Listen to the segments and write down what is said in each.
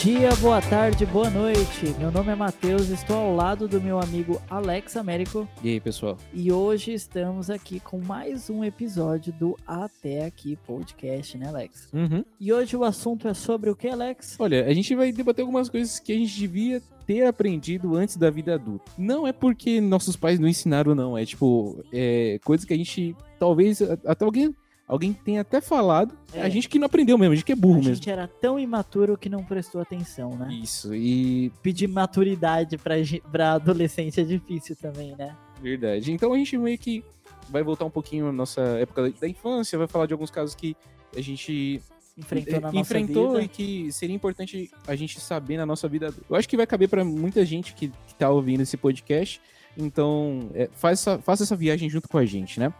dia, boa tarde, boa noite. Meu nome é Matheus, estou ao lado do meu amigo Alex Américo E aí, pessoal? e hoje estamos aqui com mais um episódio do Até Aqui Podcast, né, Alex? Uhum. E hoje o assunto é sobre o que, Alex? Olha, a gente vai debater algumas coisas que a gente devia ter aprendido antes da vida adulta. Não é porque nossos pais não ensinaram, não. É tipo, é, coisas que a gente talvez até alguém. Alguém tenha até falado, É. a gente que não aprendeu mesmo, a gente que é burro a mesmo. gente era tão imaturo que não prestou atenção, né? Isso, e Pedir maturidade pra, pra adolescência é difícil também, né? verdade. Então a gente meio que vai voltar um pouquinho na nossa época da- infância, vai falar de alguns casos que a gente Enfrentou na nossa enfrentou vida. e que seria importante a gente saber na nossa vida. Eu acho que vai caber pra muita gente que, que tá ouvindo esse podcast. Então, é, essa, faça essa viagem junto com a gente, né?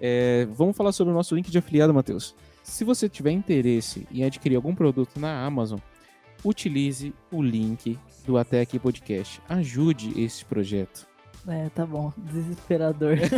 É, vamos falar sobre o nosso link de afiliado, Matheus. Se você tiver interesse em adquirir algum produto na Amazon, utilize o link do Até Aqui Podcast. Ajude esse projeto. É, tá bom. Desesperador.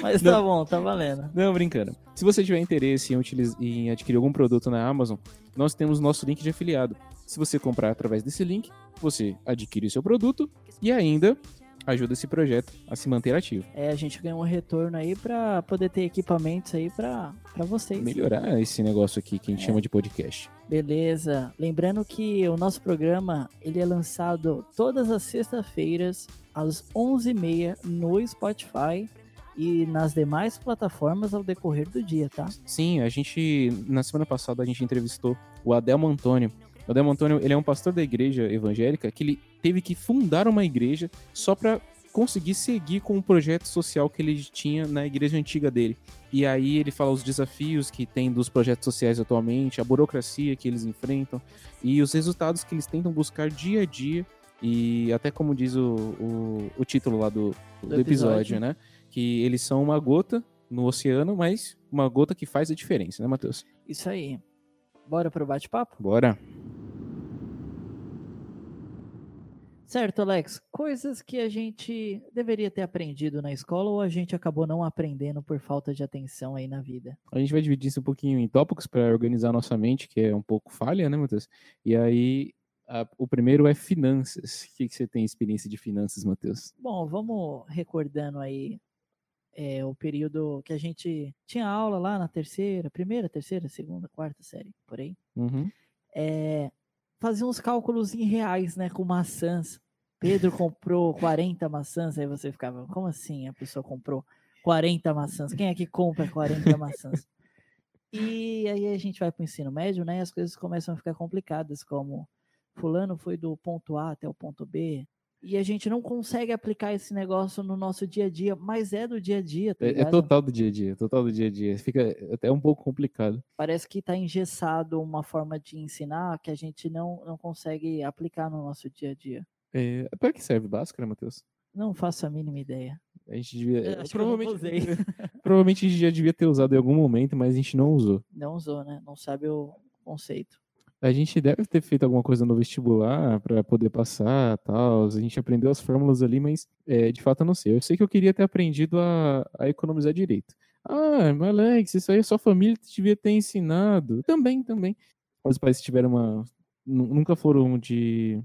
Mas tá bom, tá valendo. Não, brincando. Se você tiver interesse em, utiliz- em adquirir algum produto na Amazon, nós temos nosso link de afiliado. Se você comprar através desse link, você adquire o seu produto e ainda ajuda esse projeto a se manter ativo. É, a gente ganhou um retorno aí pra poder ter equipamentos aí pra, pra vocês. Melhorar esse negócio aqui que a gente É. chama de podcast. Beleza. Lembrando que o nosso programa ele é lançado todas as sextas-feiras às 11h30 no Spotify e nas demais plataformas ao decorrer do dia, tá? Sim, a gente, na semana passada, a gente entrevistou o Adelmo Antônio. O Adelmo Antônio, ele é um pastor da igreja evangélica que ele teve que fundar uma igreja só para conseguir seguir com o projeto social que ele tinha na igreja antiga dele. E aí ele fala os desafios que tem dos projetos sociais atualmente, a burocracia que eles enfrentam e os resultados que eles tentam buscar dia a dia. E até como diz o, o, o título lá do, do, Do episódio, episódio. né? Que eles são uma gota no oceano, mas uma gota que faz a diferença, né, Matheus? Isso aí. Bora pro bate-papo? Bora. Certo, Alex. Coisas que a gente deveria ter aprendido na escola ou a gente acabou não aprendendo por falta de atenção aí na vida. A gente vai dividir isso um pouquinho em tópicos para organizar a nossa mente, que é um pouco falha, né, Matheus? E aí, o primeiro é finanças. O que, que você tem experiência de finanças, Matheus? Bom, vamos recordando aí é, o período que a gente tinha aula lá na terceira, primeira, terceira, segunda, quarta série, por aí. Uhum. É, fazia uns cálculos em reais, né, com maçãs. Pedro comprou 40 maçãs, aí você ficava, como assim a pessoa comprou 40 maçãs? Quem é que compra 40 maçãs? E aí a gente vai para o ensino médio, né, e as coisas começam a ficar complicadas, como fulano foi do ponto A até o ponto B, e a gente não consegue aplicar esse negócio no nosso dia a dia, mas é do dia a dia, tá É, é total do dia a dia, total do dia a dia. Fica até um pouco complicado. parece que está engessado uma forma de ensinar que a gente não, não consegue aplicar no nosso dia a dia. É, para que serve Bhaskara, Matheus? Não faço a mínima ideia. A gente devia. Eu acho que eu não provavelmente, usei. provavelmente a gente já devia ter usado em algum momento, mas a gente não usou. Não usou, né? Não sabe o conceito. A gente deve ter feito alguma coisa no vestibular para poder passar, tal. A gente aprendeu as fórmulas ali, mas é, de fato eu não sei. Eu sei que eu queria ter aprendido a, a economizar direito. Ah, mas Alex, isso aí a sua família devia ter ensinado. Também, também. Os pais tiveram uma. nu- Nunca foram de.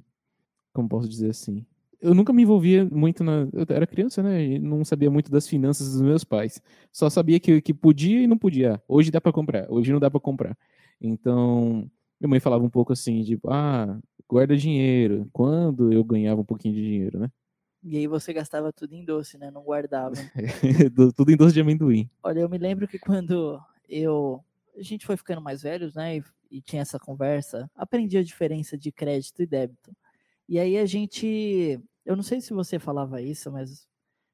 Como posso dizer assim? Eu nunca me envolvia muito na. Eu era criança, né? E não sabia muito das finanças dos meus pais. Só sabia que, que podia e não podia. Hoje dá para comprar, hoje não dá para comprar. Então, minha mãe falava um pouco assim, tipo, ah, guarda dinheiro. Quando eu ganhava um pouquinho de dinheiro, né? E aí você gastava tudo em doce, né? Não guardava. Do- Tudo em doce de amendoim. Olha, eu me lembro que quando eu. A gente foi ficando mais velhos, né? E, e tinha essa conversa, aprendi a diferença de crédito e débito. E aí a gente. Eu não sei se você falava isso, mas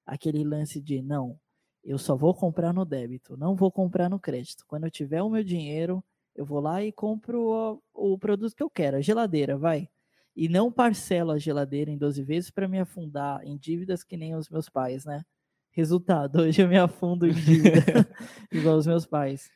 aquele lance de não, eu só vou comprar no débito, não vou comprar no crédito. Quando eu tiver o meu dinheiro, eu vou lá e compro o, o produto que eu quero, a geladeira, vai. E não parcelo a geladeira em 12 vezes para me afundar em dívidas que nem os meus pais, né? Resultado, hoje eu me afundo em dívida igual os meus pais.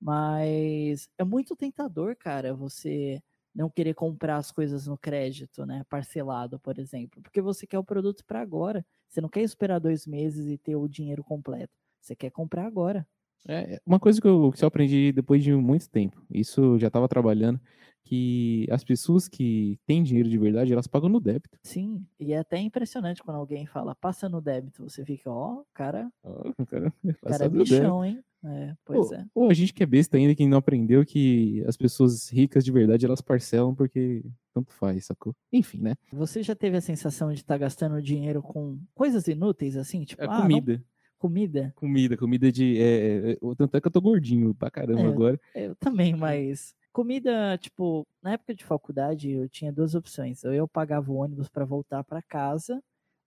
Mas é muito tentador, cara, você não querer comprar as coisas no crédito, né? Parcelado, por exemplo. Porque você quer o produto para agora. Você não quer esperar dois meses e ter o dinheiro completo. Você quer comprar agora. É, uma coisa que eu, que eu aprendi depois de muito tempo, isso eu já estava trabalhando, que as pessoas que têm dinheiro de verdade, elas pagam no débito. Sim, e é até impressionante quando alguém fala, passa no débito, você fica, ó, cara, Oh, cara, cara é bichão, hein? É, pois Ou, é. ou a gente que é besta ainda, que não aprendeu que as pessoas ricas de verdade, elas parcelam porque tanto faz, sacou? Enfim, né? Você já teve a sensação de estar gastando dinheiro com coisas inúteis, assim? Tipo, É ah, não- comida. comida? Comida, de. É, é, o- tanto é que eu tô gordinho pra caramba É. agora. Eu também, mas comida, tipo, na época de faculdade eu tinha duas opções. Ou eu pagava o ônibus para voltar para casa,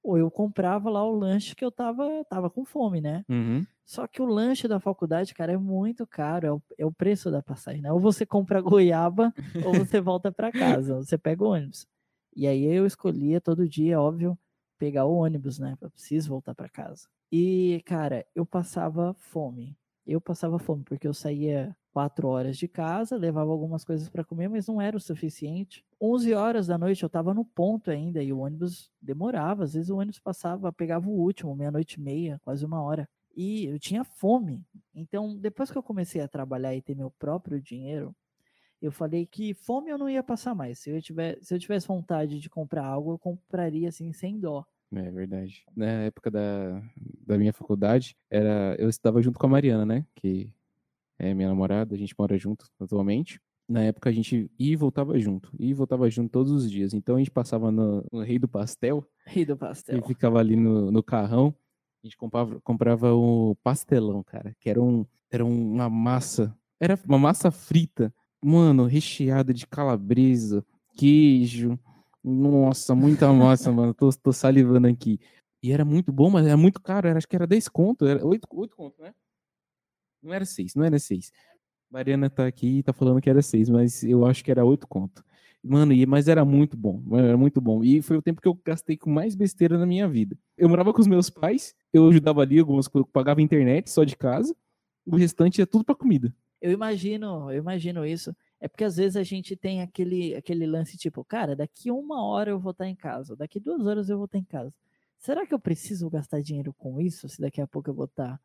ou eu comprava lá o lanche que eu tava, tava com fome, né? Uhum. Só que o lanche da faculdade, cara, é muito caro, é o, é o preço da passagem, né? Ou você compra goiaba, ou você volta para casa, ou você pega o ônibus. E aí eu escolhia todo dia, óbvio, pegar o ônibus, né? Eu preciso voltar para casa. E, cara, eu passava fome. Eu passava fome porque eu saía quatro horas de casa, levava algumas coisas para comer, mas não era o suficiente. 11 horas da noite eu estava no ponto ainda e o ônibus demorava. Às vezes o ônibus passava, pegava o último, meia-noite e meia, quase uma hora. E eu tinha fome. Então, depois que eu comecei a trabalhar e ter meu próprio dinheiro, eu falei que fome eu não ia passar mais. Se eu, tiver, se eu tivesse vontade de comprar algo, eu compraria assim, sem dó. É verdade. Na época da, da minha faculdade, era, eu estudava junto com a Mariana, né? Que é minha namorada, a gente mora junto atualmente. Na época a gente ia e voltava junto, ia e voltava junto todos os dias. Então a gente passava no, no Rei do Pastel Ri do e pastel. ficava ali no, no carrão. A gente comprava, comprava o pastelão, cara, que era, um, era uma massa, era uma massa frita, mano, recheada de calabresa, queijo. Nossa, muita massa, mano. Tô, tô salivando aqui. E era muito bom, mas era muito caro. Era, acho que era 10 conto. Era 8, 8 conto, né? Não era 6, não era 6. Mariana tá aqui e tá falando que era 6, mas eu acho que era 8 conto. Mano, e, mas era muito bom, era muito bom. E foi o tempo que eu gastei com mais besteira na minha vida. Eu morava com os meus pais, eu ajudava ali algumas coisas, pagava internet só de casa, o restante ia tudo pra comida. Eu imagino, eu imagino isso. É porque às vezes a gente tem aquele, aquele lance tipo, cara, daqui uma hora eu vou estar em casa, daqui duas horas eu vou estar em casa. Será que eu preciso gastar dinheiro com isso? Se daqui a pouco eu vou estar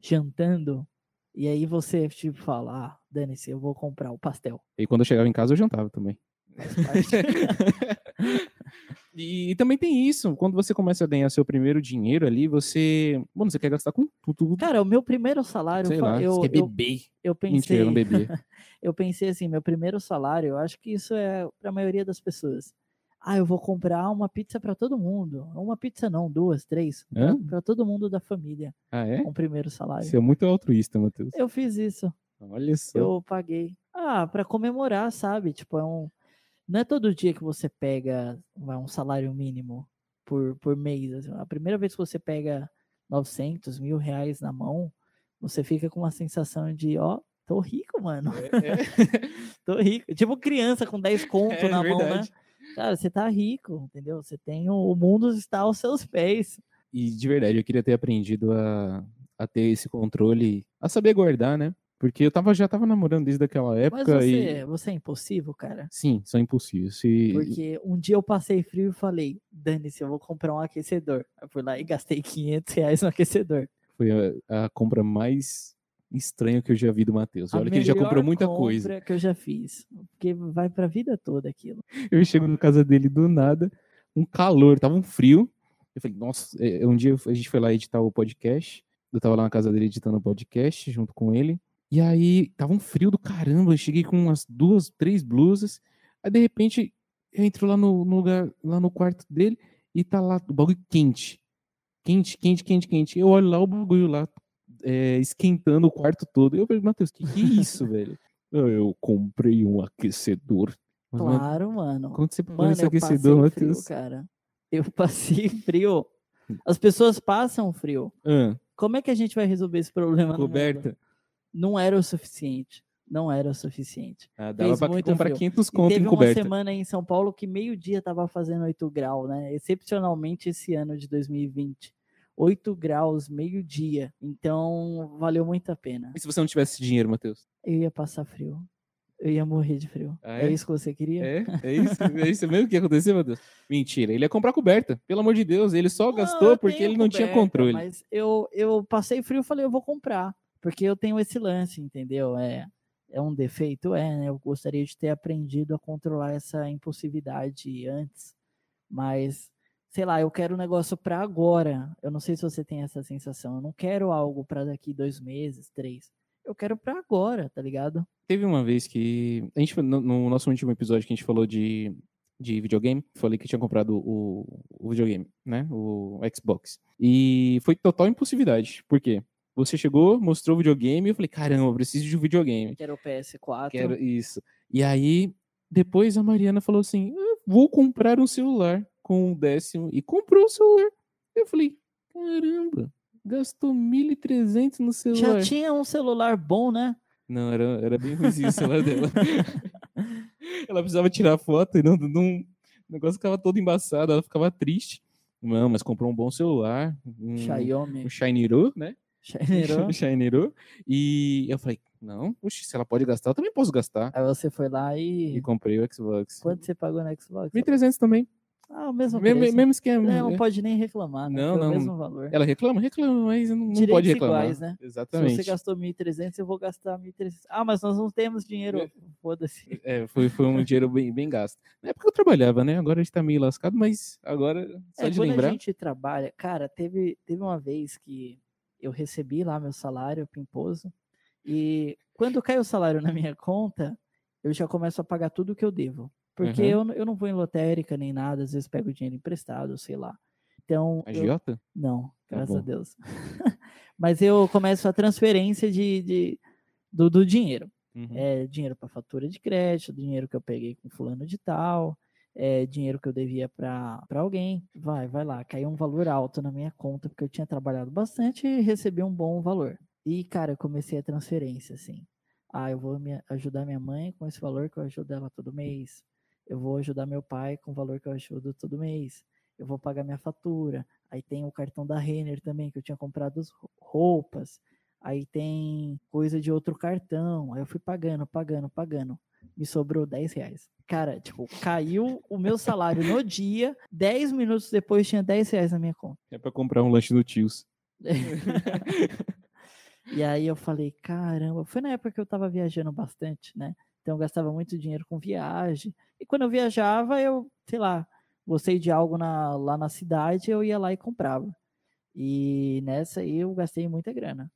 jantando? E aí você tipo fala, ah, dane-se, eu vou comprar o pastel. E quando eu chegava em casa, eu jantava também. Parte. E, também tem isso, quando você começa a ganhar seu primeiro dinheiro ali, você. Mano, você quer gastar com tudo. Cara, o meu primeiro salário, sei fa- lá, eu, você quer eu, beber. eu Mentira, eu não pensei, bebia. eu pensei assim, meu primeiro salário, eu acho que isso é para a maioria das pessoas. Ah, eu vou comprar uma pizza para todo mundo. Uma pizza não, duas, três, para todo mundo da família, Ah, é? com o primeiro salário. Você é muito altruísta, Matheus. Eu fiz isso, Olha só. eu paguei. Ah, para comemorar, sabe? Tipo, é um não é todo dia que você pega um salário mínimo por, por mês. assim. A primeira vez que você pega 900 mil reais na mão, você fica com uma sensação de, ó, tô rico, mano. Tô rico. Tipo criança com 10 conto É na mão, né? Cara, você tá rico, entendeu? Você tem o, o mundo está aos seus pés. E de verdade, eu queria ter aprendido a, a ter esse controle, a saber guardar, né? Porque eu tava, já tava namorando desde aquela Mas época e. você, você é impossível, cara. Sim, são impossíveis. Se... Porque um dia eu passei frio e falei, dane-se, eu vou comprar um aquecedor. Eu fui lá e gastei 500 reais no aquecedor. Foi a, a compra mais estranha que eu já vi do Matheus. Olha que ele já comprou muita coisa. compra que eu já fiz. Porque vai pra vida toda aquilo. Eu chego na casa dele do nada, um calor, tava um frio. Eu falei, nossa, é, um dia a gente foi lá editar o podcast. Eu tava lá na casa dele editando o podcast junto com ele. E aí tava um frio do caramba. Eu cheguei com umas duas, três blusas. Aí de repente eu entro lá no, no lugar, lá no quarto dele e tá lá o bagulho quente. Quente, quente, quente, quente. Eu olho lá o bagulho lá é, esquentando o quarto todo. Eu falei, Matheus, que que é isso, velho? "Ah, Eu comprei um aquecedor. Mas, Claro, mano. quando você Mano, esse eu aquecedor, Matheus? cara. Eu passei frio. As pessoas passam frio. Ah, Como é que a gente vai resolver esse problema mundo? coberta. Não era o suficiente. Não era o suficiente. Ah, dava Fez pra muito comprar frio. 500 E conto teve em uma semana em São Paulo que meio-dia tava fazendo 8 graus, né? Excepcionalmente esse ano de 2020. 8 graus, meio-dia. Então, valeu muito a pena. E se você não tivesse dinheiro, Matheus? Eu ia passar frio. Eu ia morrer de frio. Ah, é? é? isso que você queria? É, é isso, é isso mesmo que ia acontecer, Matheus? Mentira, ele ia comprar coberta. Pelo amor de Deus, ele só Não, gastou porque ele não tinha coberta, controle. Mas eu, eu passei frio e falei, eu vou comprar. Porque eu tenho esse lance, entendeu? É, é um defeito? É, né? Eu gostaria de ter aprendido a controlar essa impulsividade antes, mas sei lá, eu quero um negócio para agora. Eu não sei se você tem essa sensação. Eu não quero algo para daqui dois meses, três. Eu quero para agora, tá ligado? Teve uma vez que a gente no, no nosso último episódio que a gente falou de de videogame, falei que tinha comprado o, o videogame, né? O Xbox. E foi total impulsividade. Por quê? Você chegou, mostrou o videogame e eu falei, caramba, eu preciso de um videogame. Quero o PS4. Quero isso. E aí, depois a Mariana falou assim: vou comprar um celular com um décimo. E comprou o celular. Eu falei, caramba, gastou 1.300 no celular. Já tinha um celular bom, né? Não, era, era bem ruimzinho o celular dela. ela precisava tirar foto e não, não, o negócio ficava todo embaçado, ela ficava triste. Não, mas comprou um bom celular. Um, Xiaomi. Um Shinero, né? Shinero. E eu falei, não, puxa, se ela pode gastar, eu também posso gastar. Aí você foi lá e. E comprei o Xbox. Quanto você pagou no Xbox? 1.300 também. Ah, o mesmo mesmo, preço. mesmo esquema. É, não pode nem reclamar, né? Não, Foi não. o mesmo valor. Ela reclama, reclama, mas não, não Direitos pode reclamar. iguais, né? Exatamente. Se você gastou 1.300, eu vou gastar 1.300. Ah, mas nós não temos dinheiro. Foda-se. É, foi, foi um dinheiro bem, bem gasto. Na época eu trabalhava, né? Agora a gente tá meio lascado, mas agora, só É, de quando lembrar. a gente trabalha, cara, teve, teve uma vez que eu recebi lá meu salário pimposo e quando cai o salário na minha conta, eu já começo a pagar tudo que eu devo. Porque Uhum. eu, não- eu não vou em lotérica nem nada, às vezes pego dinheiro emprestado, sei lá. Então, eu- Agiota? não, Tá graças a bom. Deus. Mas eu começo a transferência de, de- do, do dinheiro. Uhum. É dinheiro para fatura de crédito, dinheiro que eu peguei com fulano de tal, é dinheiro que eu devia para alguém. Vai, vai lá, caiu um valor alto na minha conta, porque eu tinha trabalhado bastante e recebi um bom valor. E, cara, eu comecei a transferência, assim. Ah, eu vou me ajudar minha mãe com esse valor que eu ajudo ela todo mês. Eu vou ajudar meu pai com o valor que eu ajudo todo mês. Eu vou pagar minha fatura. Aí tem o cartão da Renner também, que eu tinha comprado as rou- roupas. Aí tem coisa de outro cartão. Aí eu fui pagando, pagando, pagando. Me sobrou 10 reais. Cara, tipo, caiu o meu salário no dia. 10 minutos depois tinha 10 reais na minha conta. É pra comprar um lanche no Tios. E aí eu falei, caramba, foi na época que eu tava viajando bastante, né? Então eu gastava muito dinheiro com viagem. E quando eu viajava, eu, sei lá, gostei de algo na- lá na cidade, eu ia lá e comprava. E nessa aí eu gastei muita grana.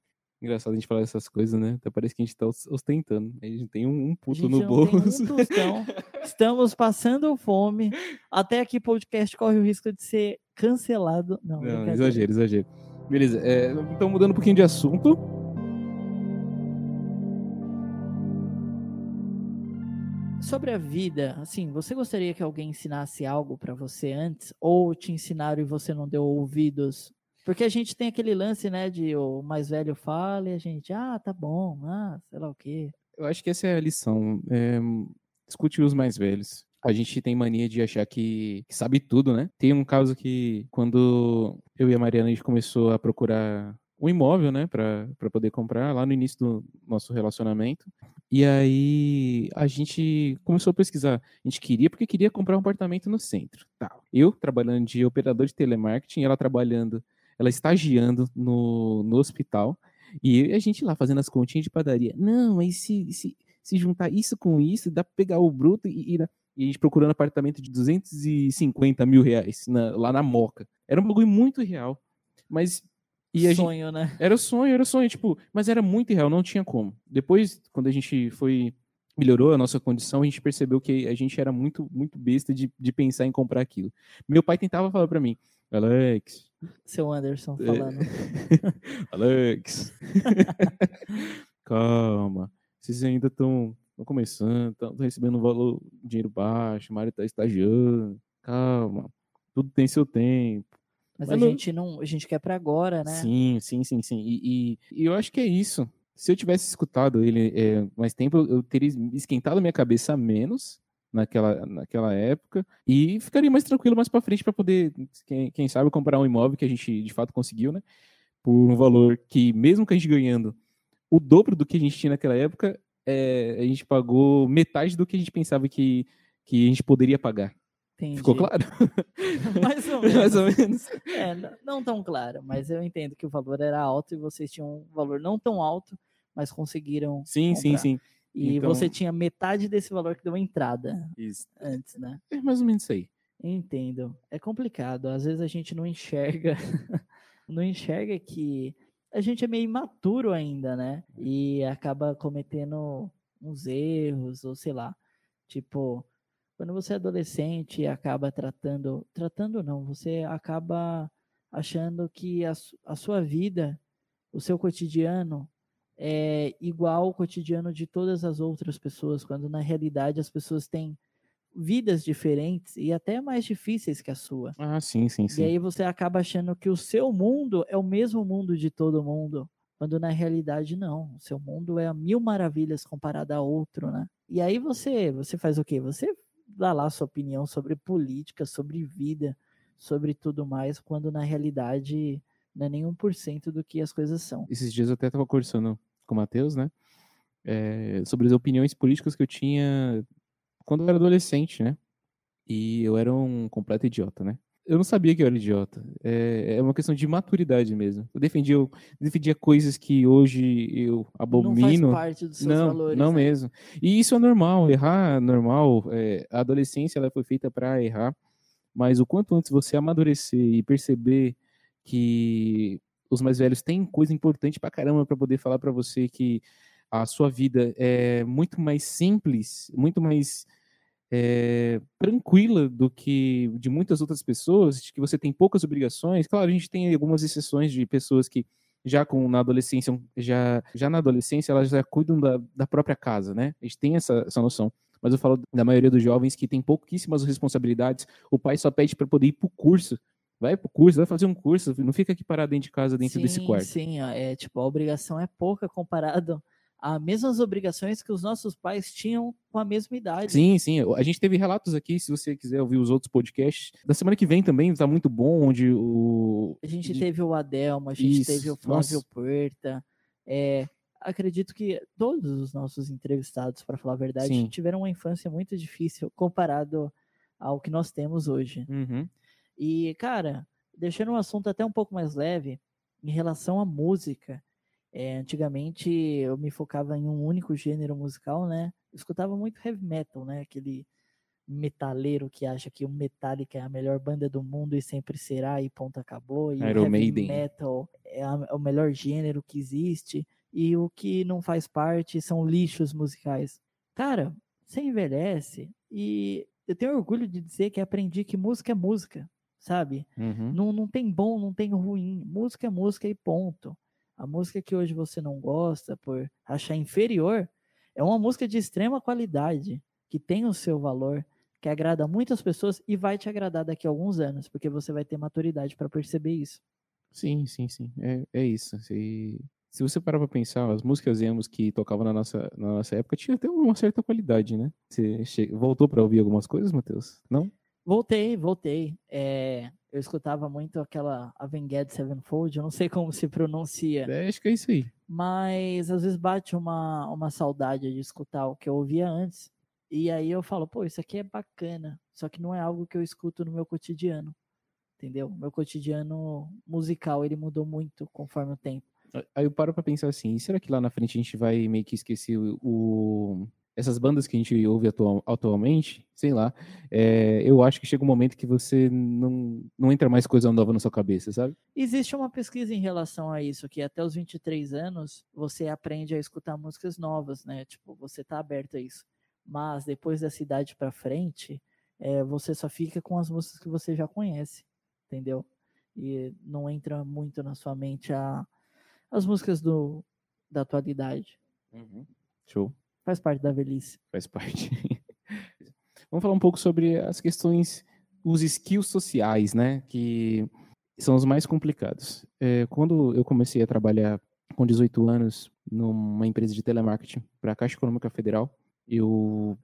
Engraçado a gente falar essas coisas, né? Até parece que a gente tá os- ostentando. A gente tem um, um puto no bolso. um tostão. Estamos passando fome. Até aqui podcast corre o risco de ser cancelado. Não, Não, exagero, exagero. Beleza, é, então mudando um pouquinho de assunto. Sobre a vida, assim, você gostaria que alguém ensinasse algo pra você antes? Ou te ensinaram e você não deu ouvidos? Porque a gente tem aquele lance, né, de o mais velho fala e a gente, ah, tá bom, ah, sei lá o quê. Eu acho que essa é a lição. É, discute os mais velhos. A gente tem mania de achar que, que sabe tudo, né? Tem um caso que, quando eu e a Mariana a gente começou a procurar um imóvel, né, para poder comprar, lá no início do nosso relacionamento. E aí a gente começou a pesquisar. A gente queria porque queria comprar um apartamento no centro. Tá. Eu trabalhando de operador de telemarketing, ela trabalhando, ela estagiando no, no hospital. E a gente lá fazendo as continhas de padaria. Não, mas se, se, se juntar isso com isso, dá pra pegar o bruto e, e, e a gente procurando apartamento de 250 mil reais na- lá na Moca. Era um bagulho muito real. Mas. E a gente, Sonho, né? era sonho, era sonho, tipo, mas era muito irreal, não tinha como. Depois, quando a gente foi melhorou a nossa condição, a gente percebeu que a gente era muito muito besta de, de pensar em comprar aquilo. Meu pai tentava falar pra mim, Alex, Seu Anderson É. falando. Alex, calma, vocês ainda estão começando, estão recebendo um valor, dinheiro baixo, o Mário tá estagiando, calma, tudo tem seu tempo. Mas Mas a não- gente não, a gente quer pra agora, né? Sim, sim, sim, sim. E, e- e eu acho que é isso. Se eu tivesse escutado ele é, mais tempo, eu teria esquentado a minha cabeça menos naquela, naquela época e ficaria mais tranquilo mais para frente para poder, quem, quem sabe, comprar um imóvel que a gente de fato conseguiu, né? Por um valor que, mesmo que a gente ganhando o dobro do que a gente tinha naquela época, é, a gente pagou metade do que a gente pensava que, que a gente poderia pagar. Entendi. Ficou claro? Mais ou menos. Mais ou menos. É, não tão claro, mas eu entendo que o valor era alto e vocês tinham um valor não tão alto, mas conseguiram. Sim, sim, comprar. sim. E Então- você tinha metade desse valor que deu a entrada Isso. antes, né? É mais ou menos isso aí. Entendo. É complicado. Às vezes a gente não enxerga, não enxerga que a gente é meio imaturo ainda, né? E acaba cometendo uns erros, ou sei lá. Tipo, quando você é adolescente e acaba tratando, tratando não, você acaba achando que a, a sua vida, o seu cotidiano é igual ao cotidiano de todas as outras pessoas, quando na realidade as pessoas têm vidas diferentes e até mais difíceis que a sua. Ah, sim, sim, E sim. aí você acaba achando que o seu mundo é o mesmo mundo de todo mundo, quando na realidade não. O seu mundo é a mil maravilhas comparado a outro, né? E aí você, você faz o quê? Você dá lá a sua opinião sobre política, sobre vida, sobre tudo mais, quando na realidade não é nem 1% do que as coisas são. Esses dias eu até estava conversando com o Matheus, né? é, sobre as opiniões políticas que eu tinha quando eu era adolescente, né? E eu era um completo idiota, né? Eu não sabia que eu era idiota. É, é uma questão de maturidade mesmo. Eu defendia, eu defendia coisas que hoje eu Não faz abomino. parte dos seus Não, valores. não né? mesmo. E isso é normal, errar é normal. é, a adolescência ela foi feita para errar, mas o quanto antes você amadurecer e perceber que os mais velhos têm coisa importante pra caramba para poder falar para você que a sua vida é muito mais simples, muito mais é, tranquila do que de muitas outras pessoas, de que você tem poucas obrigações. Claro, a gente tem algumas exceções de pessoas que já com na adolescência, já, já na adolescência elas já cuidam da, da própria casa, né? A gente tem essa, essa noção. Mas eu falo da maioria dos jovens que tem pouquíssimas responsabilidades. O pai só pede para poder ir pro curso. Vai pro curso, vai fazer um curso, não fica aqui parado dentro de casa, dentro desse Sim, quarto. Sim, é tipo, a obrigação é pouca comparado às mesmas obrigações que os nossos pais tinham com a mesma idade. Sim, sim. A gente teve relatos aqui, se você quiser ouvir os outros podcasts. Da semana que vem também tá muito bom, onde o. A gente teve o Adelmo, a gente Isso, teve o Flávio nossa. Puerta. É, acredito que todos os nossos entrevistados, para falar a verdade, Sim. tiveram uma infância muito difícil comparado ao que nós temos hoje. Uhum. E, cara, deixando um assunto até um pouco mais leve, em relação à música, é, antigamente eu me focava em um único gênero musical, né? Eu escutava muito heavy metal, né? Aquele metaleiro que acha que o Metallica é a melhor banda do mundo e sempre será e ponto acabou. E Iron o heavy Maiden. metal é, a- é o melhor gênero que existe e o que não faz parte são lixos musicais. Cara, você envelhece e eu tenho orgulho de dizer que aprendi que música é música, sabe? Uhum. Não, não tem bom, não tem ruim. Música é música e ponto. A música que hoje você não gosta por achar inferior é uma música de extrema qualidade, que tem o seu valor, que agrada muitas pessoas e vai te agradar daqui a alguns anos, porque você vai ter maturidade para perceber isso. Sim, sim, sim. É, é isso. Se, se você parar pra pensar, as músicas emos que tocavam na nossa, na nossa época tinha até uma certa qualidade, né? Você che- voltou pra ouvir algumas coisas, Matheus? Não? Voltei, voltei. É, eu escutava muito aquela Avenged Sevenfold, eu não sei como se pronuncia. É, acho que é isso aí. mas às vezes bate uma, uma saudade de escutar o que eu ouvia antes. E aí eu falo, pô, isso aqui é bacana, só que não é algo que eu escuto no meu cotidiano. Entendeu? Meu cotidiano musical, ele mudou muito conforme o tempo. Aí eu paro pra pensar assim, será que lá na frente a gente vai meio que esquecer o, o- essas bandas que a gente ouve atual- atualmente? Sei lá. É, eu acho que chega um momento que você não, não entra mais coisa nova na sua cabeça, sabe? Existe uma pesquisa em relação a isso, que até os 23 anos você aprende a escutar músicas novas, né? Tipo, você tá aberto a isso. Mas depois dessa idade pra frente, é, você só fica com as músicas que você já conhece, entendeu? E não entra muito na sua mente a, as músicas do, da atualidade. Show. Faz parte da velhice. Faz parte. Vamos falar um pouco sobre as questões, os skills sociais, né? Que são os mais complicados. É, quando eu comecei a trabalhar com 18 anos numa empresa de telemarketing para a Caixa Econômica Federal, eu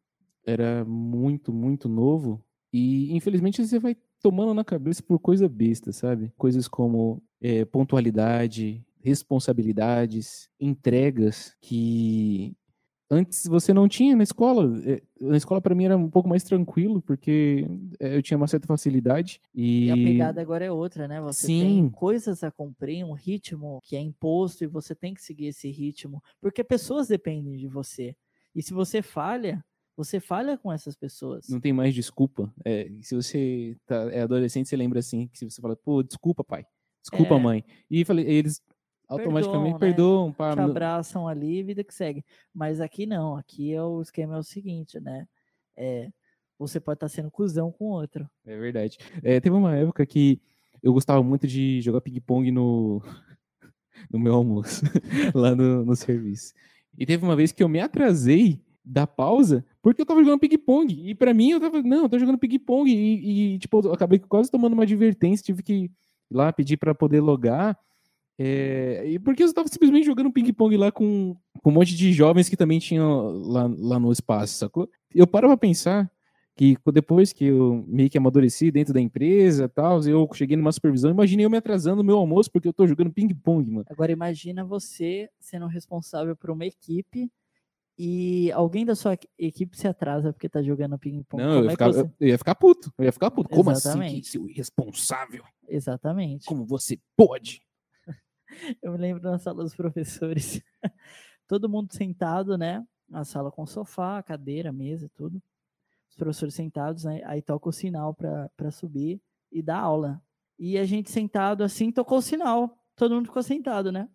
era muito, muito novo e infelizmente você vai tomando na cabeça por coisa besta, sabe? Coisas como é, pontualidade, responsabilidades, entregas que antes você não tinha na escola. É, na escola para mim era um pouco mais tranquilo, porque é, eu tinha uma certa facilidade. E, e a pegada agora é outra, né? Você Sim. tem coisas a cumprir, um ritmo que é imposto e você tem que seguir esse ritmo, porque pessoas dependem de você. E se você falha, você falha com essas pessoas. Não tem mais desculpa. É, se você tá, é adolescente, você lembra assim, que se você fala, pô, desculpa, pai. Desculpa, é. mãe. E falei, eles automaticamente perdoam, né? perdoam Te abraçam ali, vida que segue. Mas aqui não, aqui é o esquema é o seguinte, né? É, você pode estar tá sendo cuzão com outro. É verdade. É, teve uma época que eu gostava muito de jogar ping-pong no, no meu almoço, lá no, no serviço. E teve uma vez que eu me atrasei da pausa porque eu tava jogando ping-pong. E para mim, eu tava, não, eu tô jogando ping-pong. E, e, tipo, eu acabei quase tomando uma advertência, tive que ir lá pedir para poder logar. É, e porque eu estava simplesmente jogando ping-pong lá com, com um monte de jovens que também tinham lá, lá no espaço, sacou? Eu paro pra pensar que depois que eu meio que amadureci dentro da empresa tal, eu cheguei numa supervisão, imaginei eu me atrasando no meu almoço porque eu tô jogando ping-pong, mano. Agora imagina você sendo responsável por uma equipe e alguém da sua equipe se atrasa porque tá jogando ping-pong. Não, eu ia, é ficar, você... eu ia, ficar, puto. Eu ia ficar puto. Como Exatamente. assim? Que seu irresponsável? Exatamente. Como você pode? Eu me lembro na sala dos professores, todo mundo sentado, né? A sala com sofá, cadeira, mesa, tudo. Os professores sentados, né? aí toca o sinal para subir e dar aula. E a gente sentado assim, tocou o sinal. Todo mundo ficou sentado, né?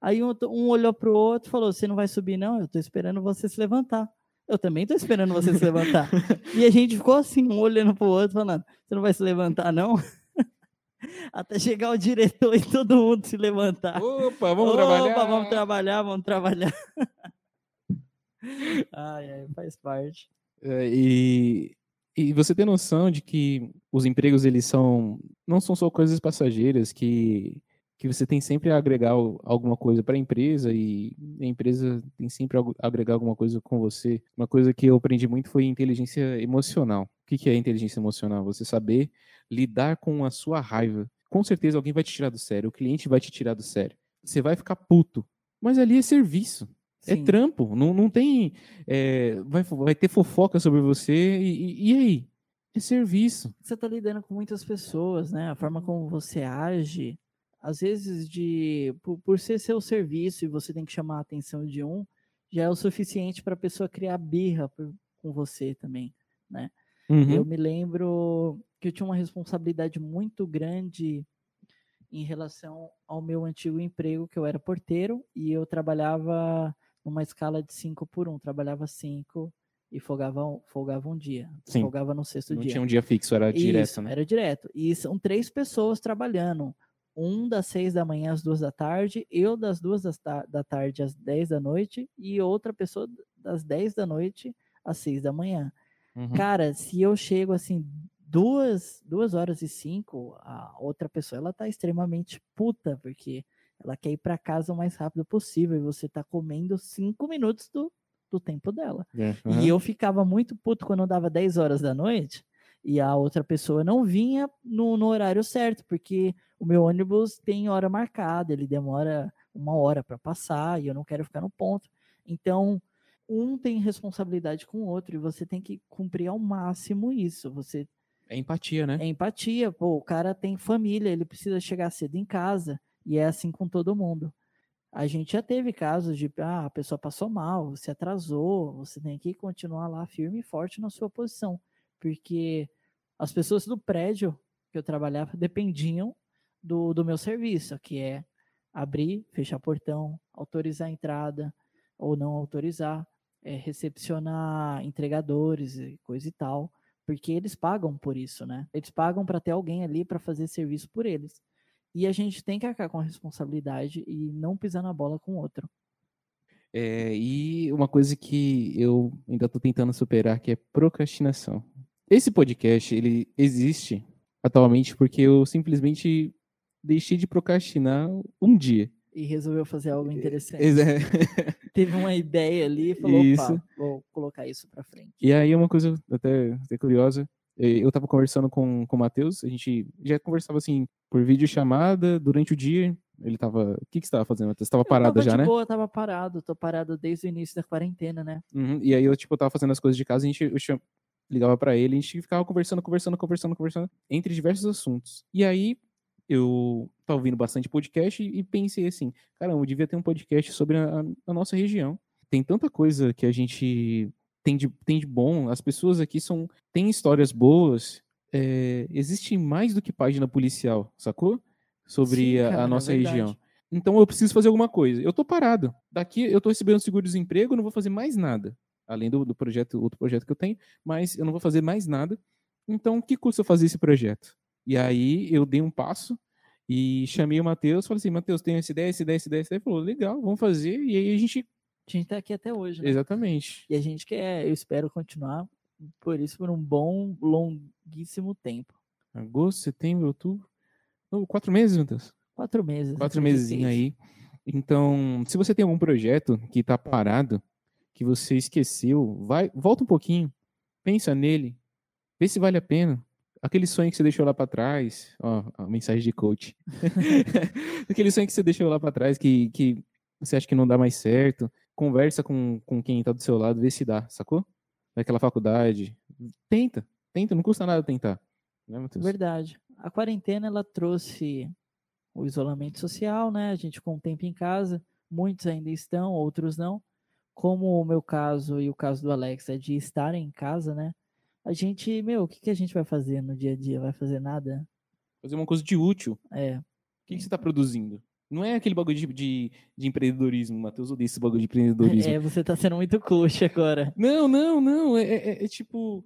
Aí um, um olhou pro outro e falou: Você não vai subir, não? Eu tô esperando você se levantar. Eu também tô esperando você se levantar. e a gente ficou assim, um olhando pro outro, falando: Você não vai se levantar, não? Até chegar o diretor e todo mundo se levantar. Opa, vamos Opa, trabalhar. vamos trabalhar, vamos trabalhar. ai, ai, faz parte. É, e, e você tem noção de que os empregos eles são não são só coisas passageiras que que você tem sempre a agregar alguma coisa para a empresa e a empresa tem sempre a agregar alguma coisa com você. Uma coisa que eu aprendi muito foi inteligência emocional. O que é inteligência emocional? Você saber lidar com a sua raiva. Com certeza alguém vai te tirar do sério, o cliente vai te tirar do sério. Você vai ficar puto. Mas ali é serviço. É Sim. É trampo. Não, não tem. É, vai, vai ter fofoca sobre você. E, e, e aí? É serviço. Você está lidando com muitas pessoas, né? A forma como você age. Às vezes, de por, por ser seu serviço e você tem que chamar a atenção de um, já é o suficiente para a pessoa criar birra por, com você também, né? Uhum. Eu me lembro que eu tinha uma responsabilidade muito grande em relação ao meu antigo emprego, que eu era porteiro, e eu trabalhava numa escala de 5 por 1. Um. Trabalhava 5 e folgava, folgava um dia. Sim. Folgava no sexto Não dia. Não tinha um dia fixo, era Isso, direto, né? Era direto. E são três pessoas trabalhando. Um das seis da manhã às duas da tarde, eu das duas da tarde às dez da noite, e outra pessoa das dez da noite às seis da manhã. Uhum. Cara, se eu chego assim, duas, duas horas e cinco, a outra pessoa ela tá extremamente puta, porque ela quer ir para casa o mais rápido possível e você tá comendo cinco minutos do, do tempo dela. uhum. E eu ficava muito puto quando dava 10 horas da noite e a outra pessoa não vinha no, no horário certo, porque o meu ônibus tem hora marcada, ele demora uma hora para passar e eu não quero ficar no ponto. Então, um tem responsabilidade com o outro e você tem que cumprir ao máximo isso. Você é empatia, né? É empatia. Pô, o cara tem família, ele precisa chegar cedo em casa e é assim com todo mundo. A gente já teve casos de ah, a pessoa passou mal, você atrasou, você tem que continuar lá firme e forte na sua posição, porque as pessoas do prédio que eu trabalhava dependiam do, do meu serviço, que é abrir, fechar portão, autorizar a entrada ou não autorizar é, recepcionar entregadores e coisa e tal, porque eles pagam por isso, né? Eles pagam para ter alguém ali para fazer serviço por eles. E a gente tem que arcar com a responsabilidade e não pisar na bola com o outro. É, e uma coisa que eu ainda estou tentando superar que é procrastinação. Esse podcast ele existe atualmente porque eu simplesmente deixei de procrastinar um dia e resolveu fazer algo interessante. É. Teve uma ideia ali e falou, isso. opa, vou colocar isso para frente. E aí uma coisa até, até curiosa, eh, eu estava conversando com, com o Matheus, a gente já conversava assim por vídeo chamada durante o dia, Ele tava. O que, que você tava fazendo? Você tava Eu parado tava já, de né? boa, tava parado. Tô parado desde o início da quarentena, né? Uhum, E aí eu, tipo, tava fazendo as coisas de casa, a gente, eu cham- ligava pra ele, a gente ficava conversando, conversando, conversando, conversando, entre diversos assuntos. E aí eu tava ouvindo bastante podcast e, e pensei assim, caramba, eu devia ter um podcast sobre a, a nossa região. Tem tanta coisa que a gente tem de, tem de bom, as pessoas aqui são têm histórias boas, é, existe mais do que página policial, sacou? Sobre Sim, a- a, cara, é nossa verdade. região. Então eu preciso fazer alguma coisa. Eu tô parado. Daqui eu tô recebendo seguro-desemprego, não vou fazer mais nada. Além do, do projeto, outro projeto que eu tenho, mas eu não vou fazer mais nada. Então, que custa eu fazer esse projeto? E aí eu dei um passo e chamei o Matheus, falei assim, Matheus, tem essa ideia, essa ideia, essa ideia, essa ideia. Ele falou, legal, vamos fazer. E aí a gente. A gente tá aqui até hoje, né? Exatamente. E a gente quer, eu espero continuar por isso por um bom, longuíssimo tempo. Agosto, setembro, outubro. Quatro meses, Matheus? Quatro meses. Quatro meses aí. Então, se você tem algum projeto que tá parado, que você esqueceu, vai, volta um pouquinho, pensa nele, vê se vale a pena. Aquele sonho que você deixou lá para trás, ó, a mensagem de coach. Aquele sonho que você deixou lá para trás, que, que você acha que não dá mais certo, conversa com, com quem tá do seu lado, vê se dá, sacou? Daquela faculdade. Tenta, tenta, não custa nada tentar. Né, Matheus? Verdade. A quarentena ela trouxe o isolamento social, né? A gente com o tempo em casa, muitos ainda estão, outros não. Como o meu caso e o caso do Alex é de estar em casa, né? A gente, meu, o que, que a gente vai fazer no dia a dia? Vai fazer nada? Fazer uma coisa de útil. É, O que, que você está produzindo? Não é aquele bagulho de, de, de empreendedorismo, Matheus odeia esse bagulho de empreendedorismo. é, você tá sendo muito coach agora. Não, não, não. É, é- é tipo.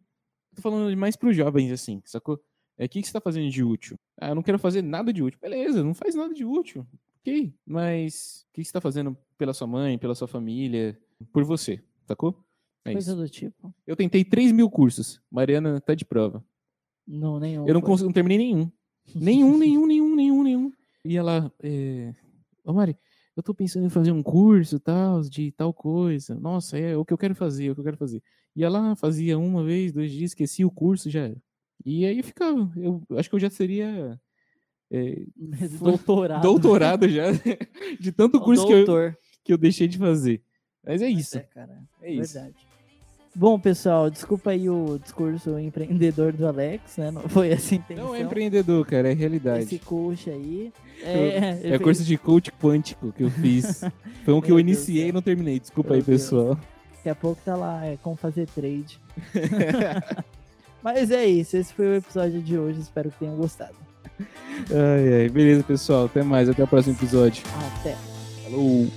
Tô falando mais pros jovens, assim, sacou? É o que, que você tá fazendo de útil? Ah, eu não quero fazer nada de útil. Beleza, não faz nada de útil. Ok. Mas o que, que você tá fazendo pela sua mãe, pela sua família, por você, sacou? É Coisa isso. do tipo. Eu tentei 3 mil cursos. Mariana tá de prova. Não, nenhum. Eu não, cons- não terminei nenhum. Nenhum, nenhum, nenhum, nenhum, nenhum. E ela, é... Ô Mari, eu tô pensando em fazer um curso tal, de tal coisa. Nossa, é o que eu quero fazer, é o que eu quero fazer. E ela fazia uma vez, dois dias, esquecia o curso, já era. E aí eu ficava. Eu acho que eu já seria é, doutorado. doutorado já, de tanto curso que eu, que eu deixei de fazer. Mas é Mas isso. É, cara. É isso. Verdade. Bom, pessoal, desculpa aí o discurso empreendedor do Alex, né? Não foi essa a intenção. Não é empreendedor, cara, é Esse realidade. coach aí. É É, curso de coach quântico que eu fiz. Foi um que eu Meu Deus iniciei e não terminei. Desculpa Meu aí, Deus. pessoal. Daqui a pouco tá lá, é como fazer trade. Mas é isso, esse foi o episódio de hoje. Espero que tenham gostado. Ai, ai. Beleza, pessoal. Até mais. Até o próximo episódio. Até. Falou!